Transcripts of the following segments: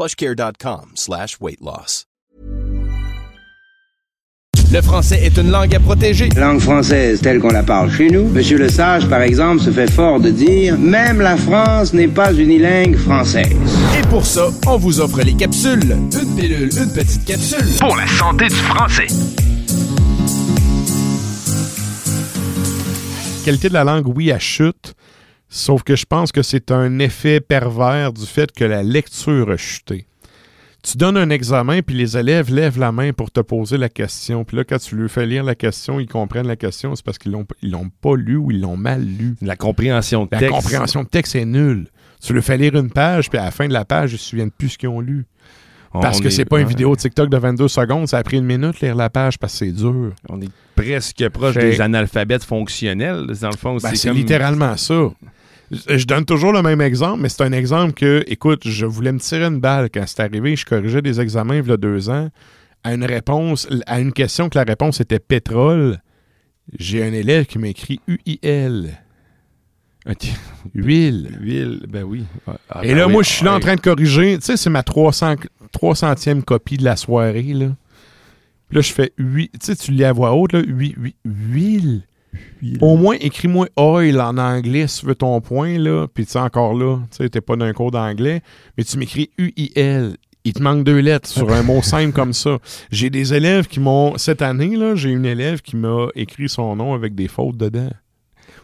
plushcare.com slash weight loss. Le français est une langue à protéger. Langue française telle qu'on la parle chez nous. Monsieur Le Sage, par exemple, se fait fort de dire Même la France n'est pas unilingue française. Et pour ça, on vous offre les capsules. Une pilule, une petite capsule. Pour la santé du français. Qualité de la langue, oui, elle chute. Sauf que je pense que c'est un effet pervers du fait que la lecture a chuté. Tu donnes un examen, puis les élèves lèvent la main pour te poser la question. Puis là, quand tu lui fais lire la question, ils comprennent la question, c'est parce qu'ils l'ont, ils l'ont pas lu ou ils l'ont mal lu. La compréhension de La texte. compréhension de texte est nulle. Tu lui fais lire une page, puis à la fin de la page, ils se souviennent plus ce qu'ils ont lu. On Parce que est- c'est pas une vidéo TikTok de 22 secondes, ça a pris une minute lire la page parce que c'est dur. On est presque proche des analphabètes fonctionnels. Dans le fond, Ben, c'est c'est comme- littéralement ça. Je je donne toujours le même exemple, mais c'est un exemple que, écoute, je voulais me tirer une balle quand c'est arrivé. Je corrigeais des examens il y a deux ans. À une réponse, à une question que la réponse était pétrole, j'ai un élève qui m'a écrit UIL. Ok. Huile. Huile, ben oui. Ah, Et ben là, oui, moi, je suis là en ouais. train de corriger. Tu sais, c'est ma 300, 300e copie de la soirée, là. Puis là, je fais huile. Tu sais, tu lis à voix haute, là. Huile. Au moins, écris-moi oil en anglais si tu veux ton point, là. Puis tu sais, encore là, tu sais, t'es pas d'un cours d'anglais, mais tu m'écris UIL. Il te manque deux lettres sur un mot simple comme ça. J'ai des élèves qui m'ont. Cette année, là, j'ai une élève qui m'a écrit son nom avec des fautes dedans.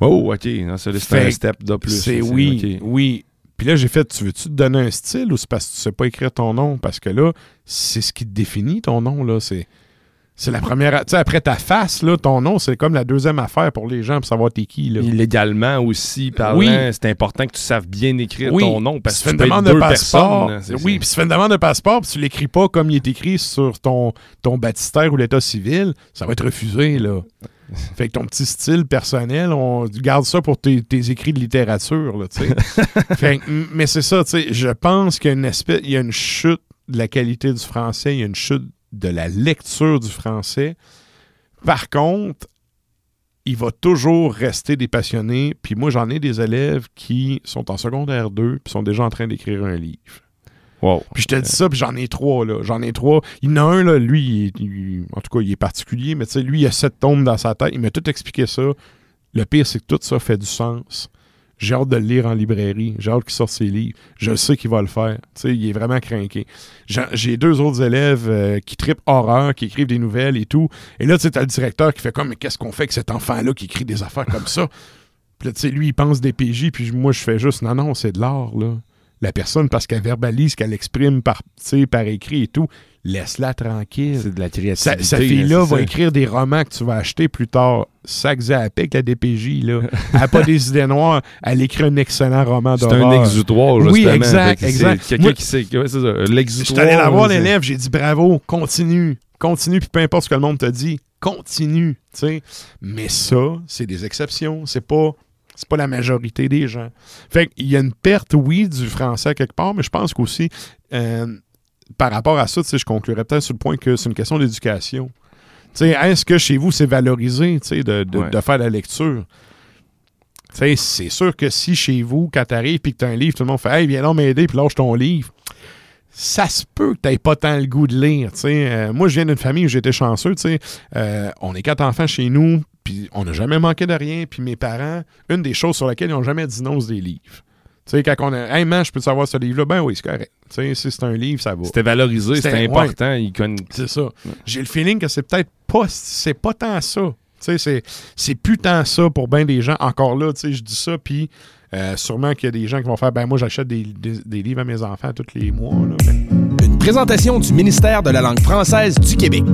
Oh, OK. C'est un step de plus. C'est oui, oui. Puis là, j'ai fait, tu veux-tu te donner un style ou c'est parce que tu sais pas écrire ton nom? Parce que là, c'est ce qui te définit ton nom, là. C'est, c'est la première. Tu sais, après ta face, là, ton nom, c'est comme la deuxième affaire pour les gens pour savoir t'es qui, là. Légalement aussi, parlant, Oui. c'est important que tu saves bien écrire Oui, ton nom parce que tu fais une demande de passeport. Oui, puis tu fais une demande de passeport, puis tu l'écris pas comme il est écrit sur ton, ton baptistère ou l'état civil, ça va être refusé, là. fait que ton petit style personnel, on garde ça pour tes, tes écrits de littérature, là, tu sais. Mais c'est ça, tu sais, je pense qu'il y a une espèce, il y a une chute de la qualité du français, il y a une chute de la lecture du français. Par contre, il va toujours rester des passionnés. Puis moi, j'en ai des élèves qui sont en secondaire 2 puis sont déjà en train d'écrire un livre. Wow. Puis je te dis ça, puis j'en ai trois, là. J'en ai trois. Il y en a un, là, lui, il est- il- en tout cas, il est particulier, mais tu sais, lui, il a sept tomes dans sa tête. Il m'a tout expliqué ça. Le pire, c'est que tout ça fait du sens. J'ai hâte de le lire en librairie. J'ai hâte qu'il sorte ses livres. Je sais qu'il va le faire. Il est vraiment craqué. J'ai deux autres élèves euh, qui tripent horreur, qui écrivent des nouvelles et tout. Et là, tu sais, t'as le directeur qui fait comme, mais qu'est-ce qu'on fait avec cet enfant-là qui écrit des affaires comme ça? Puis là, tu sais, lui, il pense des PJ, puis moi, je fais juste, non, non, c'est de l'art, là. La personne, parce qu'elle verbalise, qu'elle exprime par, par écrit et tout, laisse-la tranquille. C'est de la créativité. Sa, sa là, fille-là c'est va ça. écrire des romans que tu vas acheter plus tard. Sac avec la DPJ, là. Elle n'a pas des idées noires. Elle écrit un excellent roman C'est d'horreur. un exutoire, Oui, justement. exact, que c'est exact. Quelqu'un qui sait. ouais, c'est ça, Je L'exutoire. suis allé la voir, c'est- l'élève, j'ai dit bravo, continue, continue, puis peu importe ce que le monde te dit, continue, tu sais. Mais ça, c'est des exceptions, c'est pas, c'est pas la majorité des gens. Fait qu'il y a une perte, oui, du français quelque part, mais je pense qu'aussi, euh, par rapport à ça, je conclurais peut-être sur le point que c'est une question d'éducation. Est-ce que chez vous, c'est valorisé, de, de- Ouais. de faire la lecture? C'est sûr que si chez vous, quand t'arrives puis que t'as un livre, tout le monde fait Hey, viens donc m'aider, puis lâche ton livre. Ça se peut que t'aies pas tant le goût de lire. Euh, moi, je viens d'une famille où j'étais chanceux. tu sais. Euh, on est quatre enfants chez nous, puis on n'a jamais manqué de rien. Puis mes parents, une des choses sur lesquelles ils n'ont jamais dit non, c'est des livres. Tu sais, quand on a. Hey, man, je peux savoir ce livre-là? Ben oui, c'est correct. Tu sais, si c'est un livre, ça va. C'était valorisé, C'était- important. Conna- C'est ça. J'ai le feeling que c'est peut-être pas. C'est pas tant ça. Tu sais, c'est, c'est plus tant ça pour bien des gens. Encore là, tu sais, je dis ça, puis euh, sûrement qu'il y a des gens qui vont faire ben moi, j'achète des, des- des livres à mes enfants tous les mois. Là. Ben, Une présentation du ministère de la langue française du Québec.